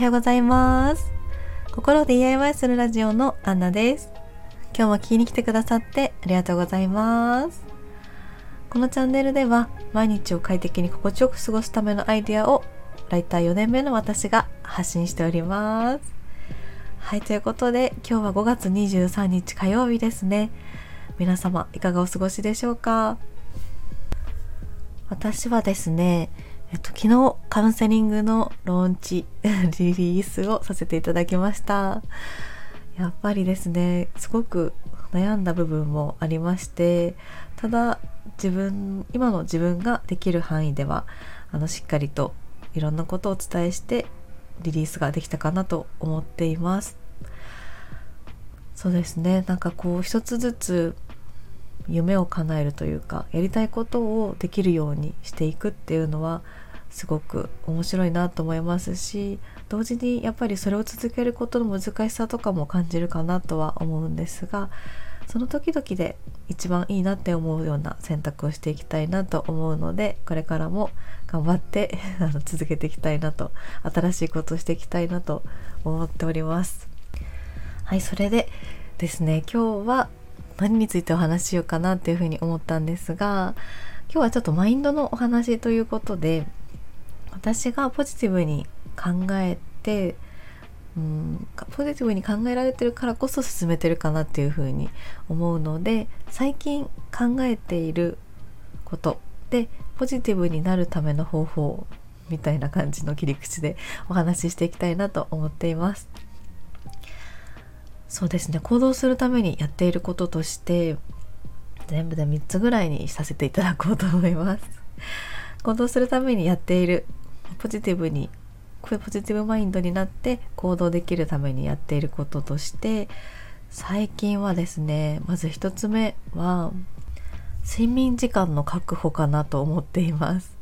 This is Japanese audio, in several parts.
はようございます。心を DIY するラジオのアンナです。今日も聞きに来てくださってありがとうございます。このチャンネルでは毎日を快適に心地よく過ごすためのアイデアをライター4年目の私が発信しております。はいということで今日は5月23日火曜日ですね。皆様いかがお過ごしでしょうか？私はですねえっと、昨日カウンセリングのローンチ リリースをさせていただきました。やっぱりですねすごく悩んだ部分もありましてただ自分今の自分ができる範囲ではあのしっかりといろんなことをお伝えしてリリースができたかなと思っています。そうですね。なんかこう一つずつ夢を叶えるというかやりたいことをできるようにしていくっていうのはすごく面白いなと思いますし同時にやっぱりそれを続けることの難しさとかも感じるかなとは思うんですがその時々で一番いいなって思うような選択をしていきたいなと思うのでこれからも頑張って あの続けていきたいなと新しいことをしていきたいなと思っております。はいそれでですね今日は何についてお話ししようかなっていうふうに思ったんですが今日はちょっとマインドのお話ということで私がポジティブに考えてうんポジティブに考えられてるからこそ進めてるかなっていうふうに思うので最近考えていることでポジティブになるための方法みたいな感じの切り口でお話ししていきたいなと思っています。そうですね。行動するためにやっていることとして全部で3つぐらいにさせていただこうと思います。行動するためにやっているポジティブにポジティブマインドになって行動できるためにやっていることとして最近はですねまず1つ目は睡眠時間の確保かなと思っています。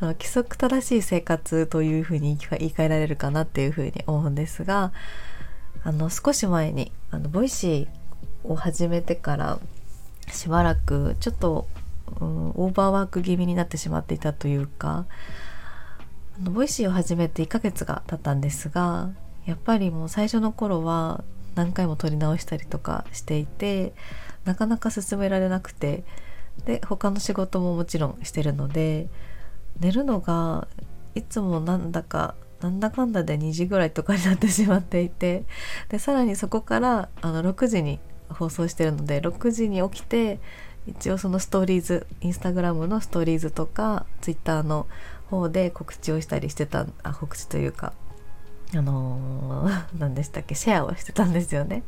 あの規則正しい生活というふうに言い換えられるかなっていうふうに思うんですがあの少し前にあの Voicy を始めてからしばらくちょっと、うん、オーバーワーク気味になってしまっていたというかあの Voicy を始めて1ヶ月が経ったんですがやっぱりもう最初の頃は何回も撮り直したりとかしていてなかなか進められなくてで他の仕事ももちろんしてるので寝るのがいつもなんだかなんだかんだで2時ぐらいとかになってしまっていてでさらにそこからあの6時に放送してるので6時に起きて一応そのストーリーズインスタグラムのストーリーズとかツイッターの方で告知をしたりしてたあ告知というかあのー、何でしたっけシェアをしてたんですよね。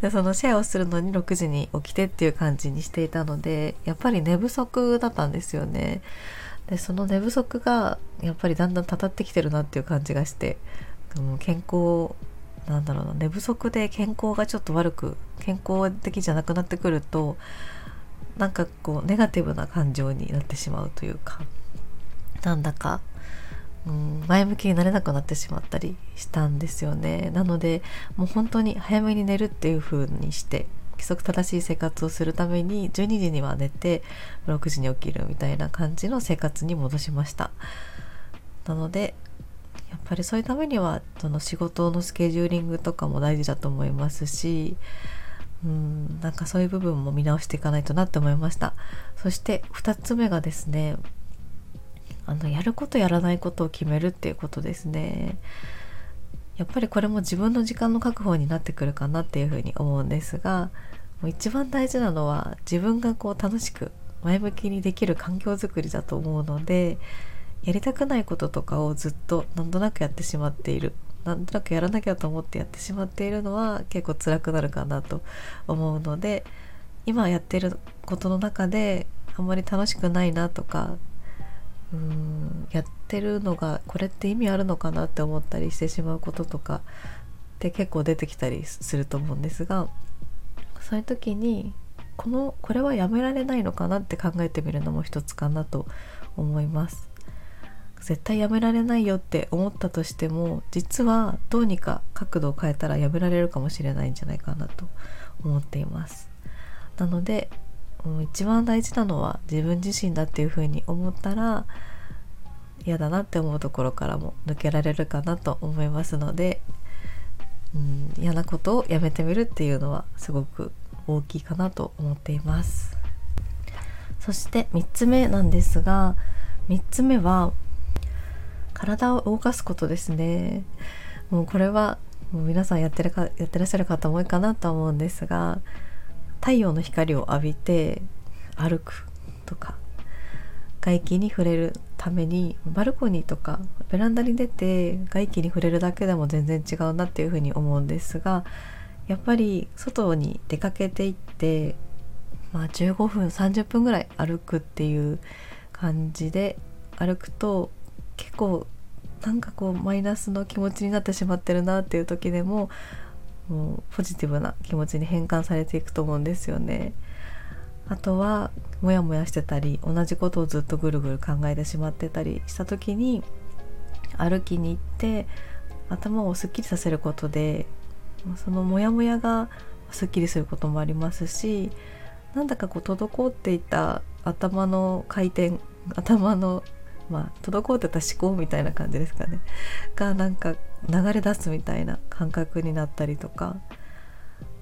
でそのシェアをするのに6時に起きてっていう感じにしていたのでやっぱり寝不足だったんですよね。でその寝不足がやっぱりだんだんたたってきてるなっていう感じがしてもう健康なんだろうな寝不足で健康がちょっと悪く健康的じゃなくなってくるとなんかこうネガティブな感情になってしまうというかなんだか、うん、前向きになれなくなってしまったりしたんですよね。なのでもう本当に早めに寝るっていう風にして規則正しい生活をするために12時には寝て6時に起きるみたいな感じの生活に戻しました。なのでやっぱりそういうためにはその仕事のスケジューリングとかも大事だと思いますしうんなんかそういう部分も見直していかないとなって思いました。そして2つ目がですねあのやることやらないことを決めるっていうことですね。やっぱりこれも自分の時間の確保になってくるかなっていうふうに思うんですがもう一番大事なのは自分がこう楽しく前向きにできる環境づくりだと思うのでやりたくないこととかをずっとなんとなくやってしまっているなんとなくやらなきゃと思ってやってしまっているのは結構辛くなるかなと思うので今やってることの中であんまり楽しくないなとかうんやってるのがこれって意味あるのかなって思ったりしてしまうこととかって結構出てきたりすると思うんですがそういう時にこのこれはやめられないのかなって考えてみるのも一つかなと思います。絶対やめられないよって思ったとしても実はどうにか角度を変えたらやめられるかもしれないんじゃないかなと思っています。なのでもう一番大事なのは自分自身だっていうふうに思ったら嫌だなって思うところからも抜けられるかなと思いますので、うん、嫌なことをやめてみるっていうのはすごく大きいかなと思っています。そして3つ目なんですが3つ目は体を動かすことですね。もうこれはもう皆さんやってるかやってらっしゃる方も多いかなと思うんですが太陽の光を浴びて歩くとか外気に触れるためにバルコニーとかベランダに出て外気に触れるだけでも全然違うなっていうふうに思うんですがやっぱり外に出かけていって、まあ、15分30分ぐらい歩くっていう感じで歩くと結構なんかこうマイナスの気持ちになってしまってるなっていう時でももうポジティブな気持ちに変換されていくと思うんですよね。あとはモヤモヤしてたり同じことをずっとぐるぐる考えてしまってたりした時に歩きに行って頭をすっきりさせることでそのモヤモヤがすっきりすることもありますしなんだかこう滞っていた頭の回転頭のまあ滞ってた思考みたいな感じですかねがなんか流れ出すみたいな感覚になったりとか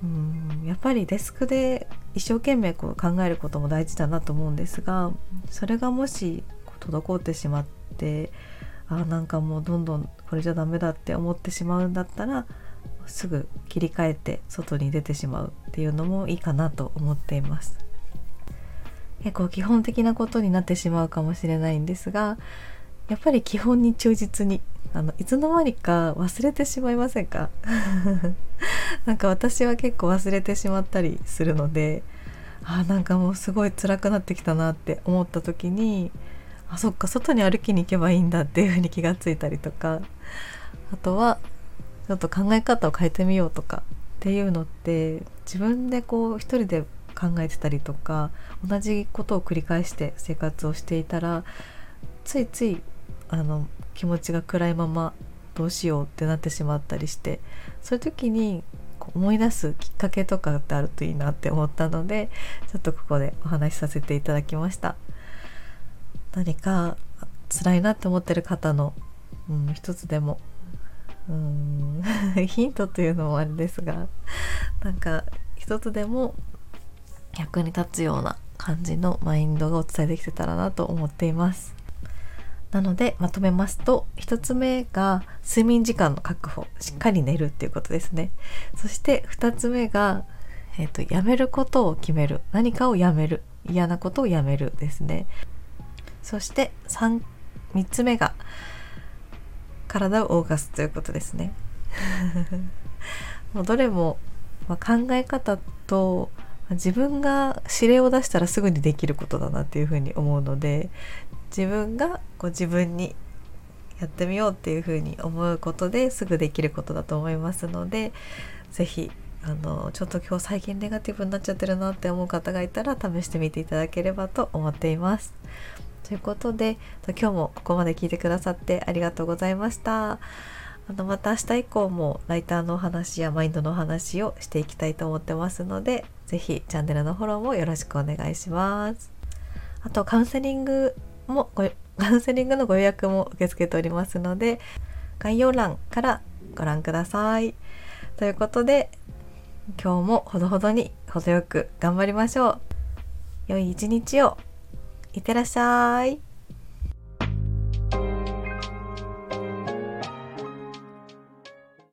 うんやっぱりデスクで一生懸命こう考えることも大事だなと思うんですがそれがもし滞ってしまってあなんかもうどんどんこれじゃダメだって思ってしまうんだったらすぐ切り替えて外に出てしまうっていうのもいいかなと思っています。結構基本的なことになってしまうかもしれないんですがやっぱり基本に忠実にあのいつの間にか忘れてしまいませんか？なんか私は結構忘れてしまったりするのであなんかもうすごい辛くなってきたなって思った時にあそっか外に歩きに行けばいいんだっていうふうに気がついたりとかあとはちょっと考え方を変えてみようとかっていうのって自分でこう一人で考えてたりとか同じことを繰り返して生活をしていたらついついあの気持ちが暗いままどうしようってなってしまったりしてそういう時に思い出すきっかけとかってあるといいなって思ったのでちょっとここでお話しさせていただきました。何か辛いなって思ってる方の、うん、一つでもうん ヒントというのもあれですがなんか一つでも役に立つような感じのマインドがお伝えできてたらなと思っています。なのでまとめますと1つ目が睡眠時間の確保しっかり寝るっていうことですね。そして2つ目が、えーと、やめることを決める。何かをやめる。嫌なことをやめるですね。そして 3, 3つ目が体を動かすということですね。もうどれも、まあ、考え方と自分が指令を出したらすぐにできることだなっていうふうに思うので自分がこう自分にやってみようっていうふうに思うことですぐできることだと思いますので是非あのちょっと今日最近ネガティブになっちゃってるなって思う方がいたら試してみていただければと思っています。ということで今日もここまで聞いてくださってありがとうございました。あのまた明日以降もライターのお話やマインドのお話をしていきたいと思ってますので是非チャンネルのフォローもよろしくお願いします。あとカウンセリングもご カウンセリングのご予約も受け付けておりますので概要欄からご覧ください。ということで今日もほどほどに程よく頑張りましょう。良い一日をいってらっしゃい。